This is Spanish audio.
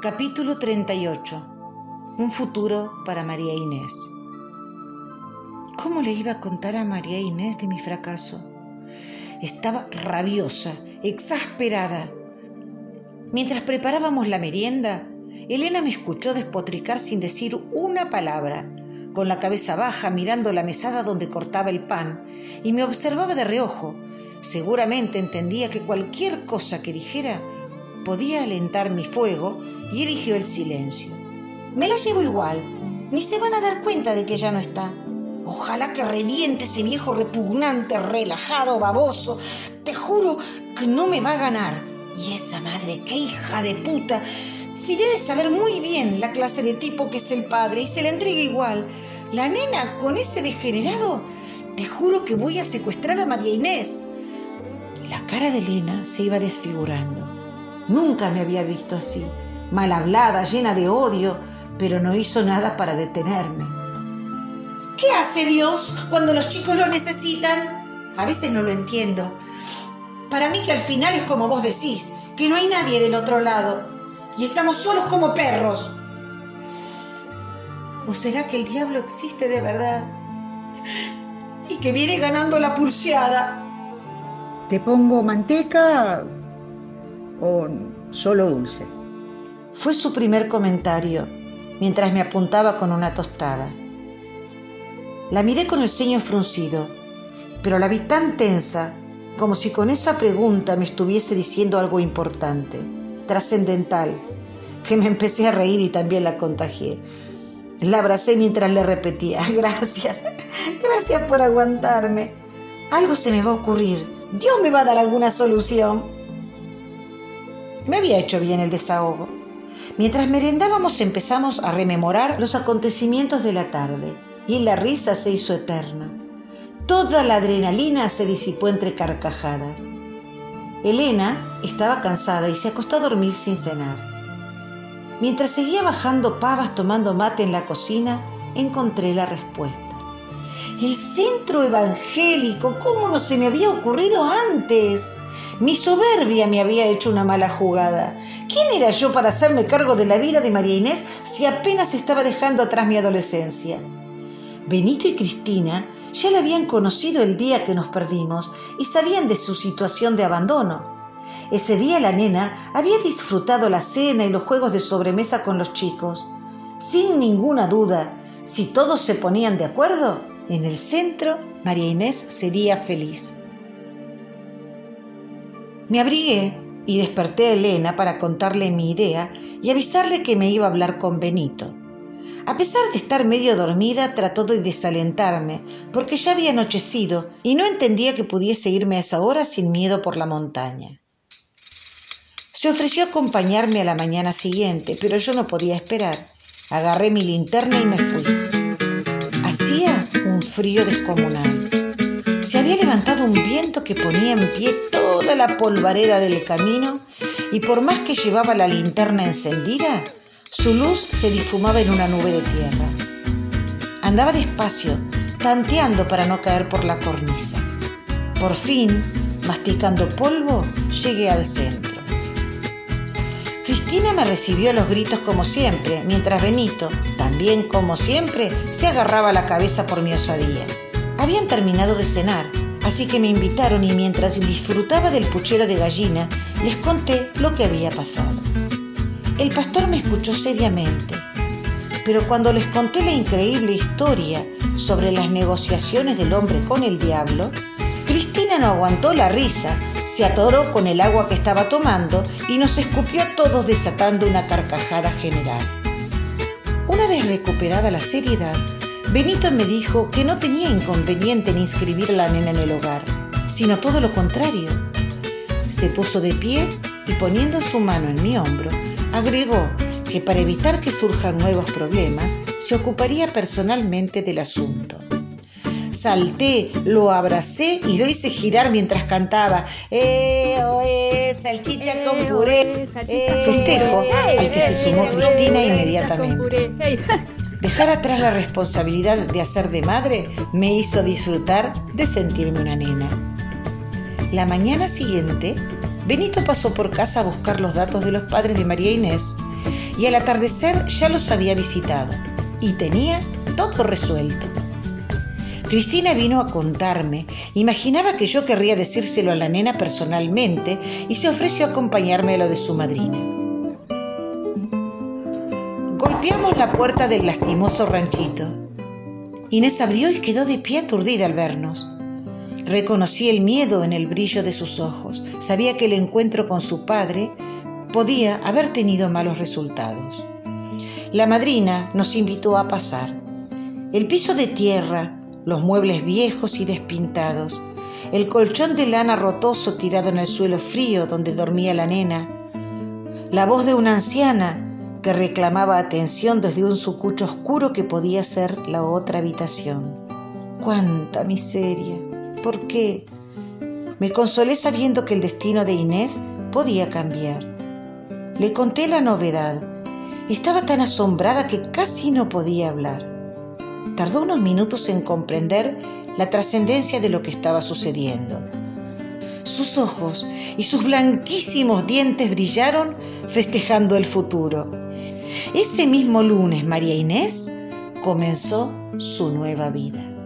Capítulo 38. Un futuro para María Inés. ¿Cómo le iba a contar a María Inés de mi fracaso? Estaba rabiosa, exasperada. Mientras preparábamos la merienda, Elena me escuchó despotricar sin decir una palabra, con la cabeza baja mirando la mesada donde cortaba el pan, y me observaba de reojo. Seguramente entendía que cualquier cosa que dijera podía alentar mi fuego y eligió el silencio. Me la llevo igual, ni se van a dar cuenta de que ya no está. Ojalá que reviente ese viejo repugnante, relajado, baboso. Te juro que no me va a ganar. Y esa madre, qué hija de puta. Si debe saber muy bien la clase de tipo que es el padre y se le entrega igual. La nena con ese degenerado, te juro que voy a secuestrar a María Inés. La cara de Elena se iba desfigurando. Nunca me había visto así mal hablada, llena de odio, pero no hizo nada para detenerme. ¿Qué hace Dios cuando los chicos lo necesitan? A veces no lo entiendo. Para mí que al final es como vos decís, que no hay nadie del otro lado y estamos solos como perros. ¿O será que el diablo existe de verdad y que viene ganando la pulseada? ¿Te pongo manteca o solo dulce? Fue su primer comentario mientras me apuntaba con una tostada. La miré con el ceño fruncido, pero la vi tan tensa como si con esa pregunta me estuviese diciendo algo importante, trascendental, que me empecé a reír y también la contagié. La abracé mientras le repetía, gracias, gracias por aguantarme. Algo se me va a ocurrir, Dios me va a dar alguna solución. Me había hecho bien el desahogo. Mientras merendábamos empezamos a rememorar los acontecimientos de la tarde y la risa se hizo eterna. Toda la adrenalina se disipó entre carcajadas. Elena estaba cansada y se acostó a dormir sin cenar. Mientras seguía bajando pavas tomando mate en la cocina, encontré la respuesta. El centro evangélico, ¿cómo no se me había ocurrido antes? Mi soberbia me había hecho una mala jugada. ¿Quién era yo para hacerme cargo de la vida de María Inés si apenas estaba dejando atrás mi adolescencia? Benito y Cristina ya la habían conocido el día que nos perdimos y sabían de su situación de abandono. Ese día la nena había disfrutado la cena y los juegos de sobremesa con los chicos. Sin ninguna duda, si todos se ponían de acuerdo, en el centro María Inés sería feliz. Me abrigué y desperté a Elena para contarle mi idea y avisarle que me iba a hablar con Benito. A pesar de estar medio dormida, trató de desalentarme, porque ya había anochecido y no entendía que pudiese irme a esa hora sin miedo por la montaña. Se ofreció a acompañarme a la mañana siguiente, pero yo no podía esperar. Agarré mi linterna y me fui. Hacía un frío descomunal. Había levantado un viento que ponía en pie toda la polvareda del camino y por más que llevaba la linterna encendida, su luz se difumaba en una nube de tierra. Andaba despacio, tanteando para no caer por la cornisa. Por fin, masticando polvo, llegué al centro. Cristina me recibió los gritos como siempre, mientras Benito, también como siempre, se agarraba la cabeza por mi osadía. Habían terminado de cenar, así que me invitaron y mientras disfrutaba del puchero de gallina, les conté lo que había pasado. El pastor me escuchó seriamente, pero cuando les conté la increíble historia sobre las negociaciones del hombre con el diablo, Cristina no aguantó la risa, se atoró con el agua que estaba tomando y nos escupió a todos desatando una carcajada general. Una vez recuperada la seriedad, Benito me dijo que no tenía inconveniente en inscribir a la nena en el hogar, sino todo lo contrario. Se puso de pie y poniendo su mano en mi hombro, agregó que para evitar que surjan nuevos problemas, se ocuparía personalmente del asunto. Salté, lo abracé y lo hice girar mientras cantaba. ¡Eh, oh, eh, salchicha con puré! Eh, Festejo al que se sumó Cristina inmediatamente. Dejar atrás la responsabilidad de hacer de madre me hizo disfrutar de sentirme una nena. La mañana siguiente, Benito pasó por casa a buscar los datos de los padres de María Inés y al atardecer ya los había visitado y tenía todo resuelto. Cristina vino a contarme, imaginaba que yo querría decírselo a la nena personalmente y se ofreció a acompañarme a lo de su madrina. La puerta del lastimoso ranchito. Inés abrió y quedó de pie aturdida al vernos. Reconocí el miedo en el brillo de sus ojos. Sabía que el encuentro con su padre podía haber tenido malos resultados. La madrina nos invitó a pasar. El piso de tierra, los muebles viejos y despintados, el colchón de lana rotoso tirado en el suelo frío donde dormía la nena, la voz de una anciana reclamaba atención desde un sucucho oscuro que podía ser la otra habitación. ¡Cuánta miseria! ¿Por qué? Me consolé sabiendo que el destino de Inés podía cambiar. Le conté la novedad. Estaba tan asombrada que casi no podía hablar tardó unos minutos en comprender la trascendencia de lo que estaba sucediendo. Sus ojos y sus blanquísimos dientes brillaron festejando el futuro. Ese mismo lunes María Inés comenzó su nueva vida.